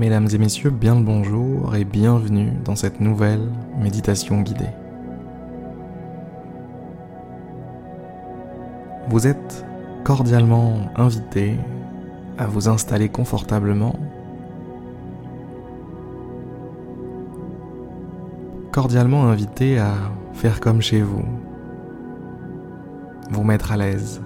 Mesdames et messieurs, bien le bonjour et bienvenue dans cette nouvelle méditation guidée. Vous êtes cordialement invité à vous installer confortablement, cordialement invité à faire comme chez vous, vous mettre à l'aise.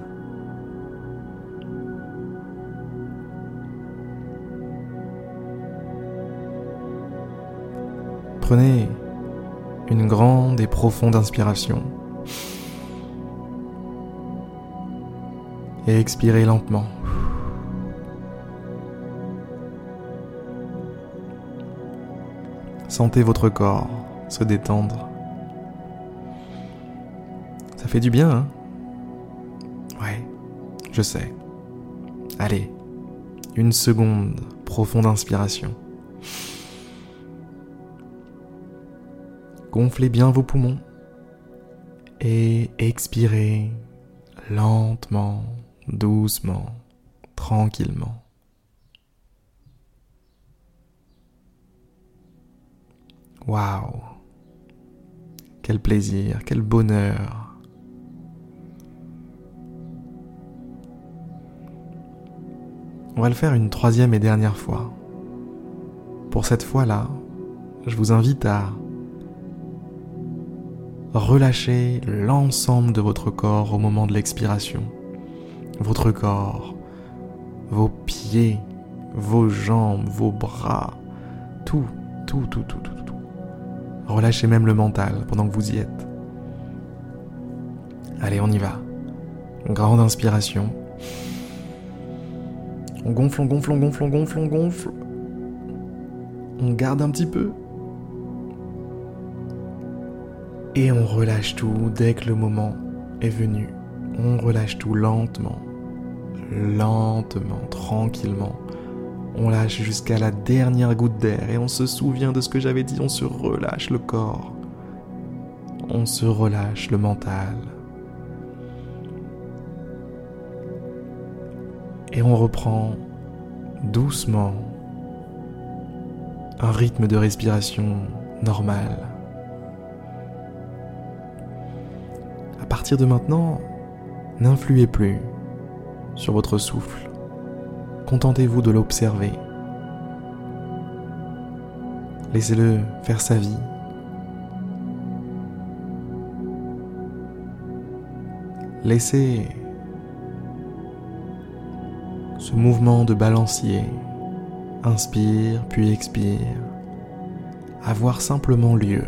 Prenez une grande et profonde inspiration et expirez lentement. Sentez votre corps se détendre. Ça fait du bien, hein? Ouais, je sais. Allez, une seconde, profonde inspiration. Gonflez bien vos poumons et expirez lentement, doucement, tranquillement. Waouh Quel plaisir, quel bonheur On va le faire une troisième et dernière fois. Pour cette fois-là, je vous invite à relâchez l'ensemble de votre corps au moment de l'expiration. Votre corps, vos pieds, vos jambes, vos bras, tout, tout, tout, tout, tout, tout. Relâchez même le mental pendant que vous y êtes. Allez, on y va. Grande inspiration. On gonfle, on gonfle, on gonfle, on gonfle, on gonfle. On garde un petit peu. Et on relâche tout dès que le moment est venu. On relâche tout lentement, lentement, tranquillement. On lâche jusqu'à la dernière goutte d'air et on se souvient de ce que j'avais dit, on se relâche le corps. On se relâche le mental. Et on reprend doucement un rythme de respiration normal. Partir de maintenant, n'influez plus sur votre souffle. Contentez-vous de l'observer. Laissez-le faire sa vie. Laissez ce mouvement de balancier, inspire puis expire, avoir simplement lieu.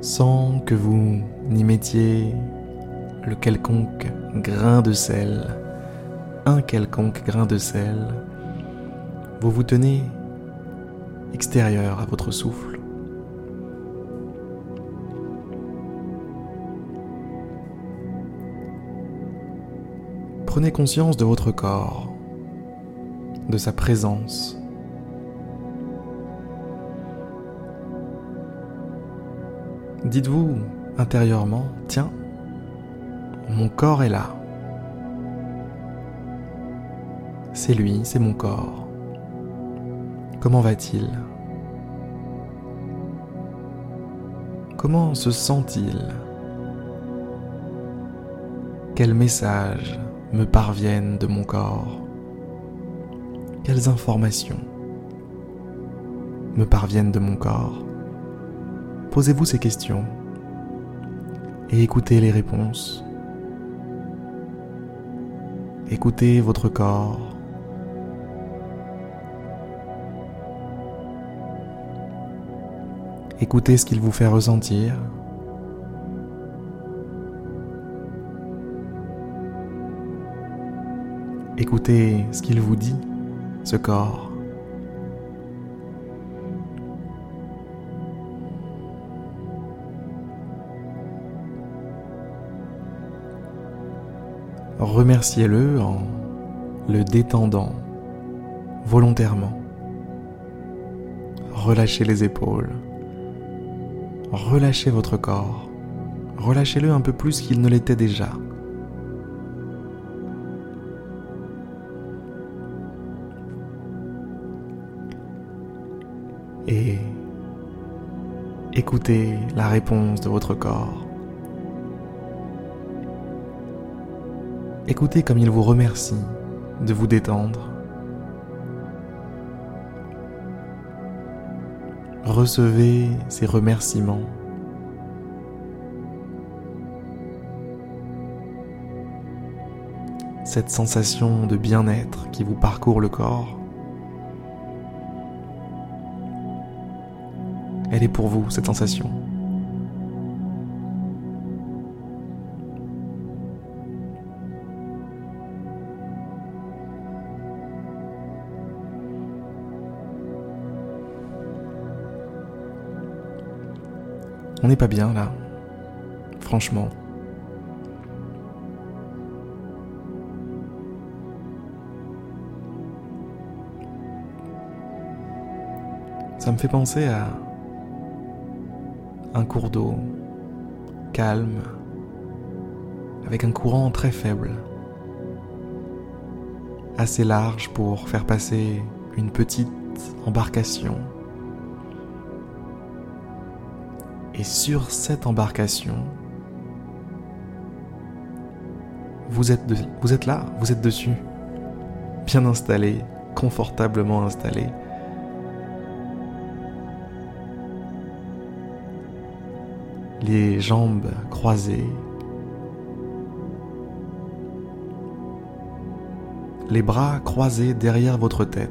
Sans que vous n'y mettiez le quelconque grain de sel, un quelconque grain de sel, vous vous tenez extérieur à votre souffle. Prenez conscience de votre corps, de sa présence, Dites-vous intérieurement, tiens, mon corps est là. C'est lui, c'est mon corps. Comment va-t-il? Comment se sent-il? Quels messages me parviennent de mon corps? Quelles informations me parviennent de mon corps? Posez-vous ces questions et écoutez les réponses. Écoutez votre corps. Écoutez ce qu'il vous fait ressentir. Écoutez ce qu'il vous dit, ce corps. remerciez-le en le détendant volontairement. Relâchez les épaules. Relâchez votre corps. Relâchez-le un peu plus qu'il ne l'était déjà. Et écoutez la réponse de votre corps. Écoutez comme il vous remercie de vous détendre. Recevez ces remerciements. Cette sensation de bien-être qui vous parcourt le corps. Elle est pour vous, cette sensation. On n'est pas bien là, franchement. Ça me fait penser à un cours d'eau calme, avec un courant très faible, assez large pour faire passer une petite embarcation. Et sur cette embarcation, vous êtes, vous êtes là, vous êtes dessus, bien installé, confortablement installé. les jambes croisées, les bras croisés derrière votre tête.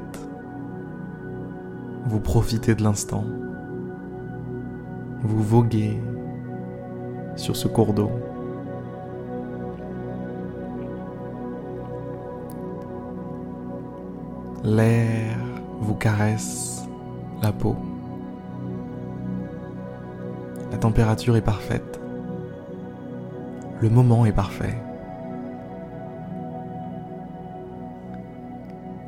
Vous profitez de l'instant. Vous voguez sur ce cours d'eau. L'air vous caresse la peau. La température est parfaite. Le moment est parfait.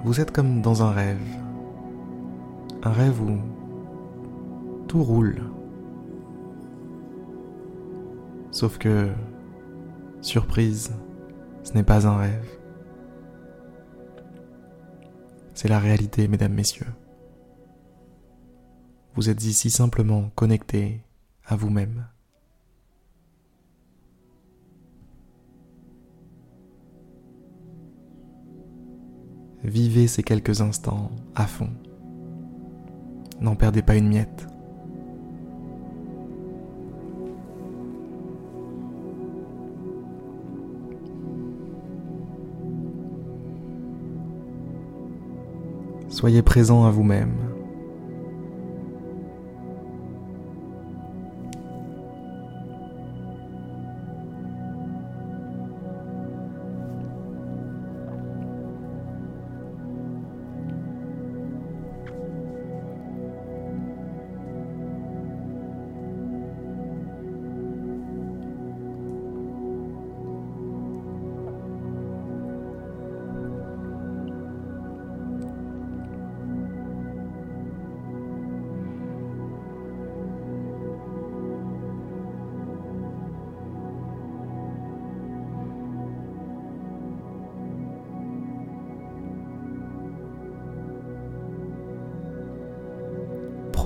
Vous êtes comme dans un rêve. Un rêve où tout roule. Sauf que, surprise, ce n'est pas un rêve. C'est la réalité, mesdames, messieurs. Vous êtes ici simplement connectés à vous-même. Vivez ces quelques instants à fond. N'en perdez pas une miette. Soyez présent à vous-même.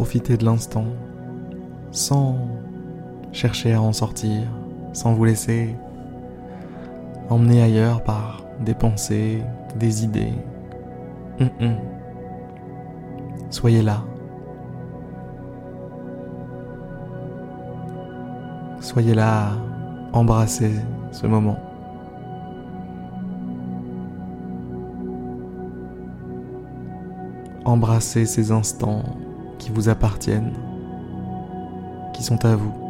Profiter de l'instant sans chercher à en sortir, sans vous laisser emmener ailleurs par des pensées, des idées. Hum, hum. Soyez là. Soyez là, embrassez ce moment. Embrassez ces instants qui vous appartiennent, qui sont à vous.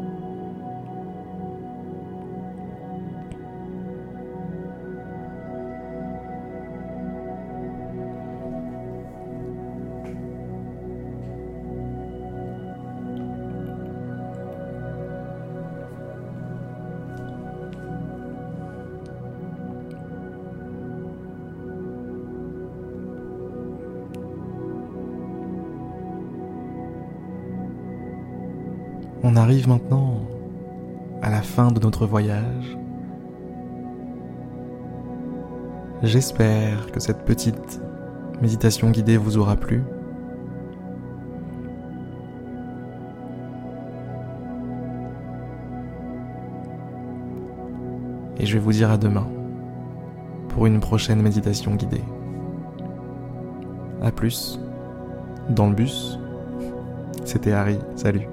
On arrive maintenant à la fin de notre voyage. J'espère que cette petite méditation guidée vous aura plu. Et je vais vous dire à demain pour une prochaine méditation guidée. A plus, dans le bus, c'était Harry, salut.